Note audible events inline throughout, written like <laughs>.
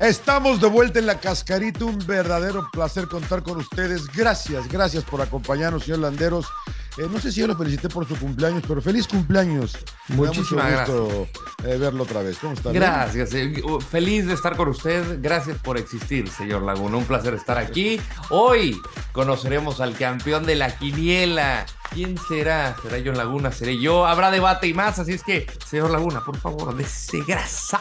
Estamos de vuelta en la cascarita, un verdadero placer contar con ustedes. Gracias, gracias por acompañarnos, señor Landeros. Eh, no sé si yo lo felicité por su cumpleaños, pero feliz cumpleaños. Muchísimas mucho gusto eh, verlo otra vez. ¿Cómo está? Gracias. eh, Feliz de estar con usted. Gracias por existir, señor Laguna. Un placer estar aquí. Hoy conoceremos al campeón de la quiniela. ¿Quién será? ¿Será John Laguna? ¿Seré yo? Habrá debate y más. Así es que, señor Laguna, por favor, dése grasa.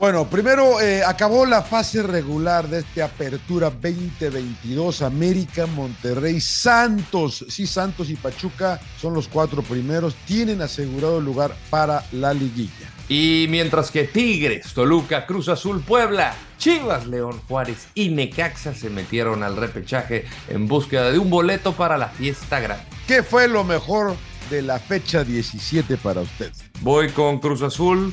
Bueno, primero eh, acabó la fase regular de esta Apertura 2022. América, Monterrey, Santos. Sí, Santos y Pachuca son los cuatro primeros. Tienen asegurado el lugar para la liguilla. Y mientras que Tigres, Toluca, Cruz Azul, Puebla, Chivas, León, Juárez y Necaxa se metieron al repechaje en búsqueda de un boleto para la fiesta grande. ¿Qué fue lo mejor de la fecha 17 para usted? Voy con Cruz Azul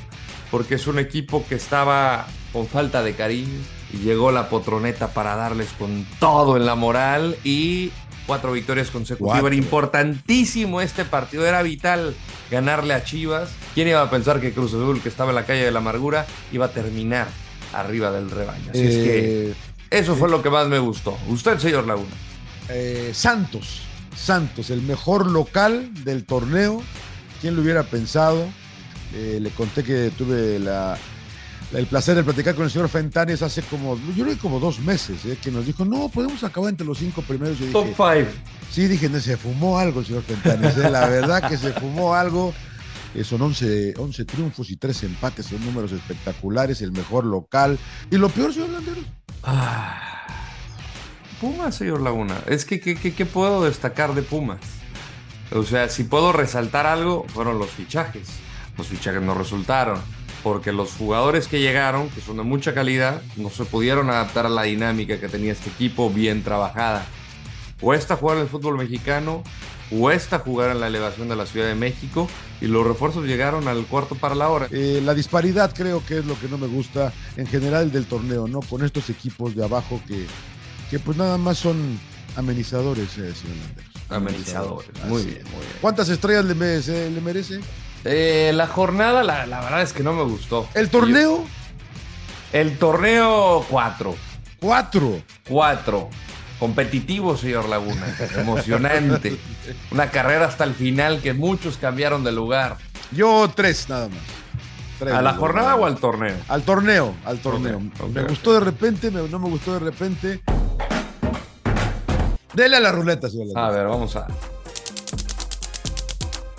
porque es un equipo que estaba con falta de cariño y llegó la potroneta para darles con todo en la moral y cuatro victorias consecutivas. Cuatro. Era importantísimo este partido, era vital ganarle a Chivas. ¿Quién iba a pensar que Cruz Azul, que estaba en la calle de la amargura, iba a terminar arriba del rebaño? Así es que Eh, eso fue lo que más me gustó. Usted, señor Laguna. eh, Santos. Santos, el mejor local del torneo. ¿Quién lo hubiera pensado? Eh, le conté que tuve la, el placer de platicar con el señor Fentanes hace como, yo creo que como dos meses, eh, que nos dijo, no, podemos acabar entre los cinco primeros. Yo Top dije, 5. sí, dije, no, se fumó algo el señor Fentanes. eh, La verdad que se fumó algo. Son 11, 11 triunfos y 3 empates, son números espectaculares, el mejor local. Y lo peor, señor Landeros, Ah, Pumas, señor Laguna. Es que, ¿qué, puedo destacar de Pumas? O sea, si puedo resaltar algo, fueron los fichajes. Los fichajes no resultaron, porque los jugadores que llegaron, que son de mucha calidad, no se pudieron adaptar a la dinámica que tenía este equipo bien trabajada. Cuesta jugar en el fútbol mexicano, cuesta jugar en la elevación de la Ciudad de México, y los refuerzos llegaron al cuarto para la hora. Eh, la disparidad creo que es lo que no me gusta en general del torneo, ¿no? Con estos equipos de abajo que, que pues nada más son amenizadores, eh, señor Landeros. Amenizadores. Muy bien, muy bien. ¿Cuántas estrellas le merece? ¿Le merece? Eh, la jornada, la, la verdad es que no me gustó. El torneo, El torneo 4. cuatro. 4. Competitivo, señor Laguna. <laughs> Emocionante. Una carrera hasta el final que muchos cambiaron de lugar. Yo tres nada más. Tres, ¿A la jornada o al torneo? Al torneo, al torneo. Me gustó de repente, me- no me gustó de repente. Dele a la ruleta, señor A ver, vamos a.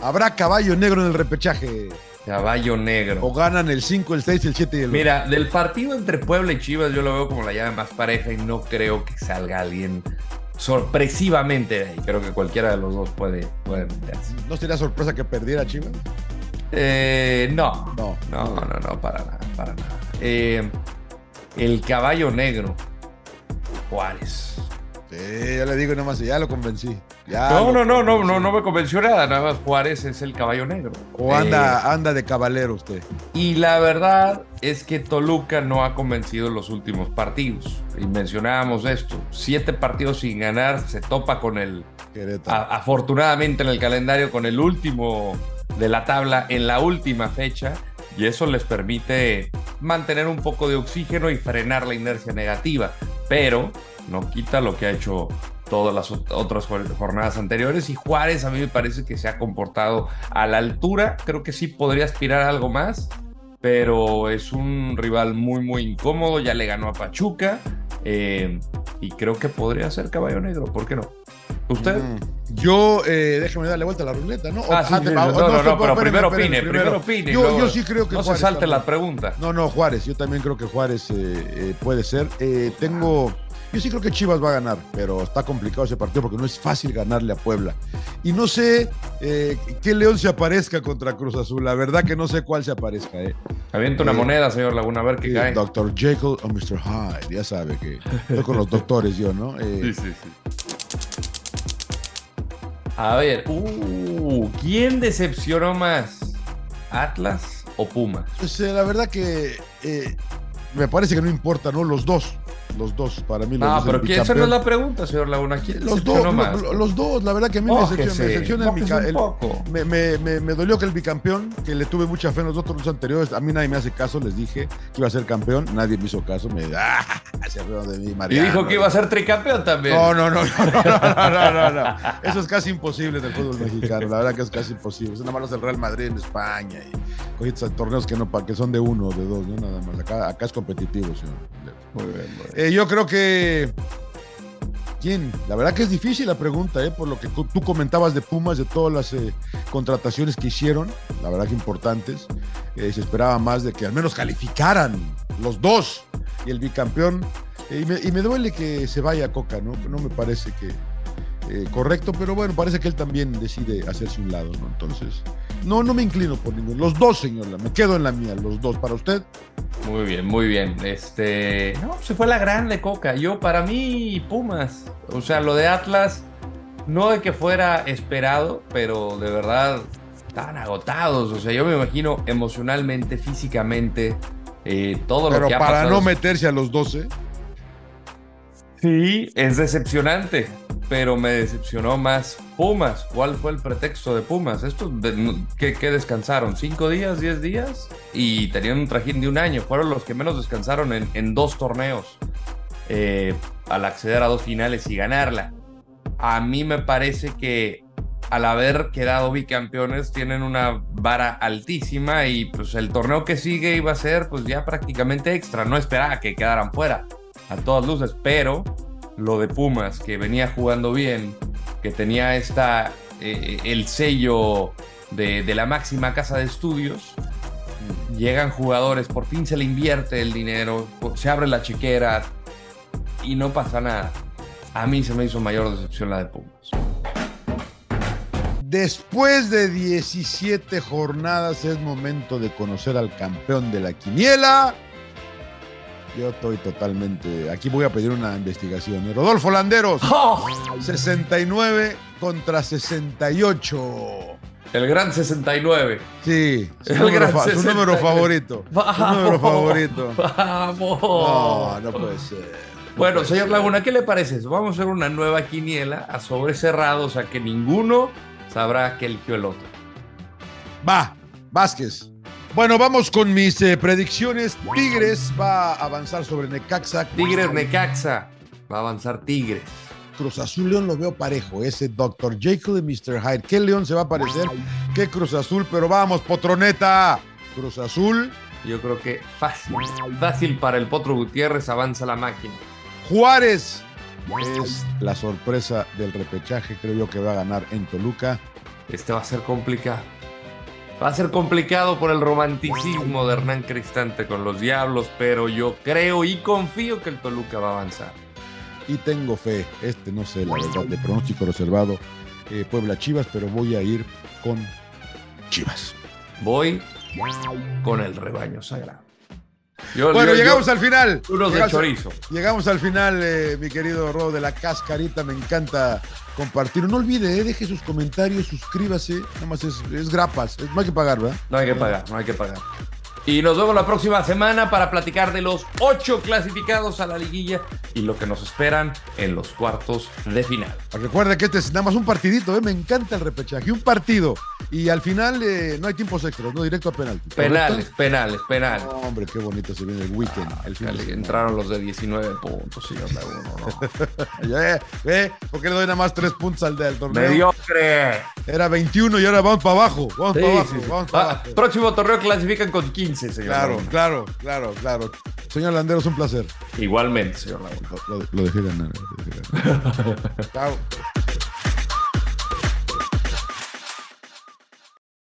Habrá caballo negro en el repechaje. Caballo negro. O ganan el 5, el 6, el 7 y el ocho. Mira, del partido entre Puebla y Chivas yo lo veo como la llave más pareja y no creo que salga alguien sorpresivamente de ahí. Creo que cualquiera de los dos puede, puede meterse. ¿No sería sorpresa que perdiera Chivas? Eh, no. No. No, no, no, para nada, para nada. Eh, el caballo negro. Juárez. Sí, ya le digo nomás, ya lo convencí. Ya No, lo no, no, no, convencí. no, no me convenció nada. Nada más Juárez es el caballo negro. O Eh, anda, anda de cabalero usted. y la verdad es que Toluca no ha convencido en los últimos partidos. Y mencionábamos esto. Siete partidos sin ganar, se topa con el a- afortunadamente en el calendario con el último de la tabla en la última fecha y eso les permite mantener un poco de oxígeno y frenar la inercia negativa, pero no quita lo que ha hecho todas las ot- otras jor- jornadas anteriores. Y Juárez a mí me parece que se ha comportado a la altura, creo que sí podría aspirar a algo más, pero es un rival muy muy incómodo, ya le ganó a Pachuca eh, y creo que podría ser caballo negro, ¿por qué no? ¿Usted? Mm. Yo, eh, déjame darle vuelta a la ruleta, ¿no? Ah, sí, Ah, sí, no, ah, no, no, pero primero opine, primero opine. Yo, luego- yo sí creo que No se Juárez salte la pregunta. No, no, Juárez. Yo también creo que Juárez eh, eh, puede ser. Eh, tengo. Yo sí creo que Chivas va a ganar, pero está complicado ese partido porque no es fácil ganarle a Puebla. Y no sé eh, qué León se aparezca contra Cruz Azul. La verdad que no sé cuál se aparezca. Eh. Avienta una Eh, moneda, señor Laguna, a ver qué Eh, cae. Dr. Jekyll o Mr. Hyde. Ya sabe que estoy con los doctores yo, ¿no? Eh, Sí, sí, sí. A ver, uh, ¿quién decepcionó más? ¿Atlas o Pumas? Pues eh, la verdad que eh, me parece que no importa, ¿no? Los dos. Los dos, para mí. Los no, dos pero ¿quién esa no es la pregunta, señor Laguna? ¿Quién los dos, más? los dos, la verdad que a mí me decepciona, el, me, me, me, me, dolió que el bicampeón, que le tuve mucha fe en los dos torneos anteriores, a mí nadie me hace caso, les dije que iba a ser campeón, nadie me hizo caso, me ah, se de mí, Y dijo que iba a ser tricampeón también. No, no, no, no, no, no, no, no, Eso es casi imposible en el fútbol mexicano, la verdad que es casi imposible. Es nada más el Real Madrid en España y torneos que no que son de uno o de dos, ¿no? Nada más. Acá, acá es competitivo, señor. Muy bien, eh, yo creo que. ¿Quién? La verdad que es difícil la pregunta, ¿eh? por lo que tú comentabas de Pumas, de todas las eh, contrataciones que hicieron, la verdad que importantes. Se esperaba más de que al menos calificaran los dos y el bicampeón. Y me, duele que se vaya Coca, ¿no? No me parece que, correcto, pero bueno, parece que él también decide hacerse un lado, ¿no? Entonces, no, no me inclino por ninguno. Los dos, señor, me quedo en la mía, los dos. ¿Para usted? Muy bien, muy bien. Este, no, se fue la grande Coca. Yo, para mí, Pumas. O sea, lo de Atlas, no de que fuera esperado, pero de verdad estaban agotados. O sea, yo me imagino emocionalmente, físicamente, eh, todo lo que ha para no meterse a los 12. Sí, es decepcionante pero me decepcionó más Pumas. ¿Cuál fue el pretexto de Pumas? Esto, ¿qué, descansaron? ¿Cinco días, diez días? Y tenían un trajín de un año. Fueron los que menos descansaron en, dos torneos eh, al acceder a dos finales y ganarla. A mí me parece que al haber quedado bicampeones tienen una vara altísima y pues el torneo que sigue iba a ser pues ya prácticamente extra. No esperaba que quedaran fuera a todas luces, pero lo de Pumas, que venía jugando bien, que tenía esta, eh, el sello de, la máxima casa de estudios. Llegan jugadores, por fin se le invierte el dinero, se abre la chequera y no pasa nada. A mí se me hizo mayor decepción la de Pumas. Después de 17 jornadas es momento de conocer al campeón de la quiniela. Yo estoy totalmente. Aquí voy a pedir una investigación. ¿eh? Rodolfo Landeros, <laughs> 69 contra 68. El gran 69. Sí, su, número, favorito. Su número favorito. Vamos. No, no puede ser. bueno, señor Laguna, ¿qué le parece? Vamos a hacer una nueva quiniela a sobre cerrado, o sea que ninguno sabrá que eligió el otro. Va, Vázquez. Bueno, vamos con mis eh, predicciones. Tigres va a avanzar sobre Necaxa. Tigres, Necaxa. Va a avanzar Tigres. Cruz Azul León lo veo parejo. Ese Dr. Jekyll y Mr. Hyde. ¿Qué León se va a parecer? ¿Qué Cruz Azul? Pero vamos, Potroneta. Cruz Azul. Yo creo que fácil. Fácil para el Potro Gutiérrez. Avanza la máquina. Juárez es la sorpresa del repechaje. Creo yo que va a ganar en Toluca. Este va a ser complicado. Va a ser complicado por el romanticismo de Hernán Cristante con los Diablos, pero yo creo y confío que el Toluca va a avanzar. Y tengo fe, este no sé, la verdad, de pronóstico reservado, eh, Puebla Chivas, pero voy a ir con Chivas. Voy con el rebaño sagrado bueno, llegamos al final. Unos de chorizo. Llegamos al final, eh, mi querido Rodo de la Cascarita. Me encanta compartir. No olvide, eh, deje sus comentarios, suscríbase. Nada más es, es grapas. no hay que pagar, ¿verdad? No hay que pagar, no hay que pagar. Y nos vemos la próxima semana para platicar de los ocho clasificados a la liguilla y lo que nos esperan en los cuartos de final. Recuerde que este es nada más un partidito, ¿eh? me encanta el repechaje, un partido. Y al final eh, no hay tiempos extras, no directo a penalti. Penales, penales, penales. hombre, qué bonito se viene el weekend. el entraron los de 19 puntos, señor ¿no? <laughs> ¿Ve? ¿Por qué le doy nada más tres puntos al del torneo? Mediocre. Era 21 y ahora vamos para abajo. Vamos para abajo, vamos para ah, abajo. Próximo torneo clasifican con 15. Claro, claro, claro, claro. Señor Landeros, un placer. Igualmente, señor Lo, lo dejé ganar. Lo dejé ganar. <laughs> Chao.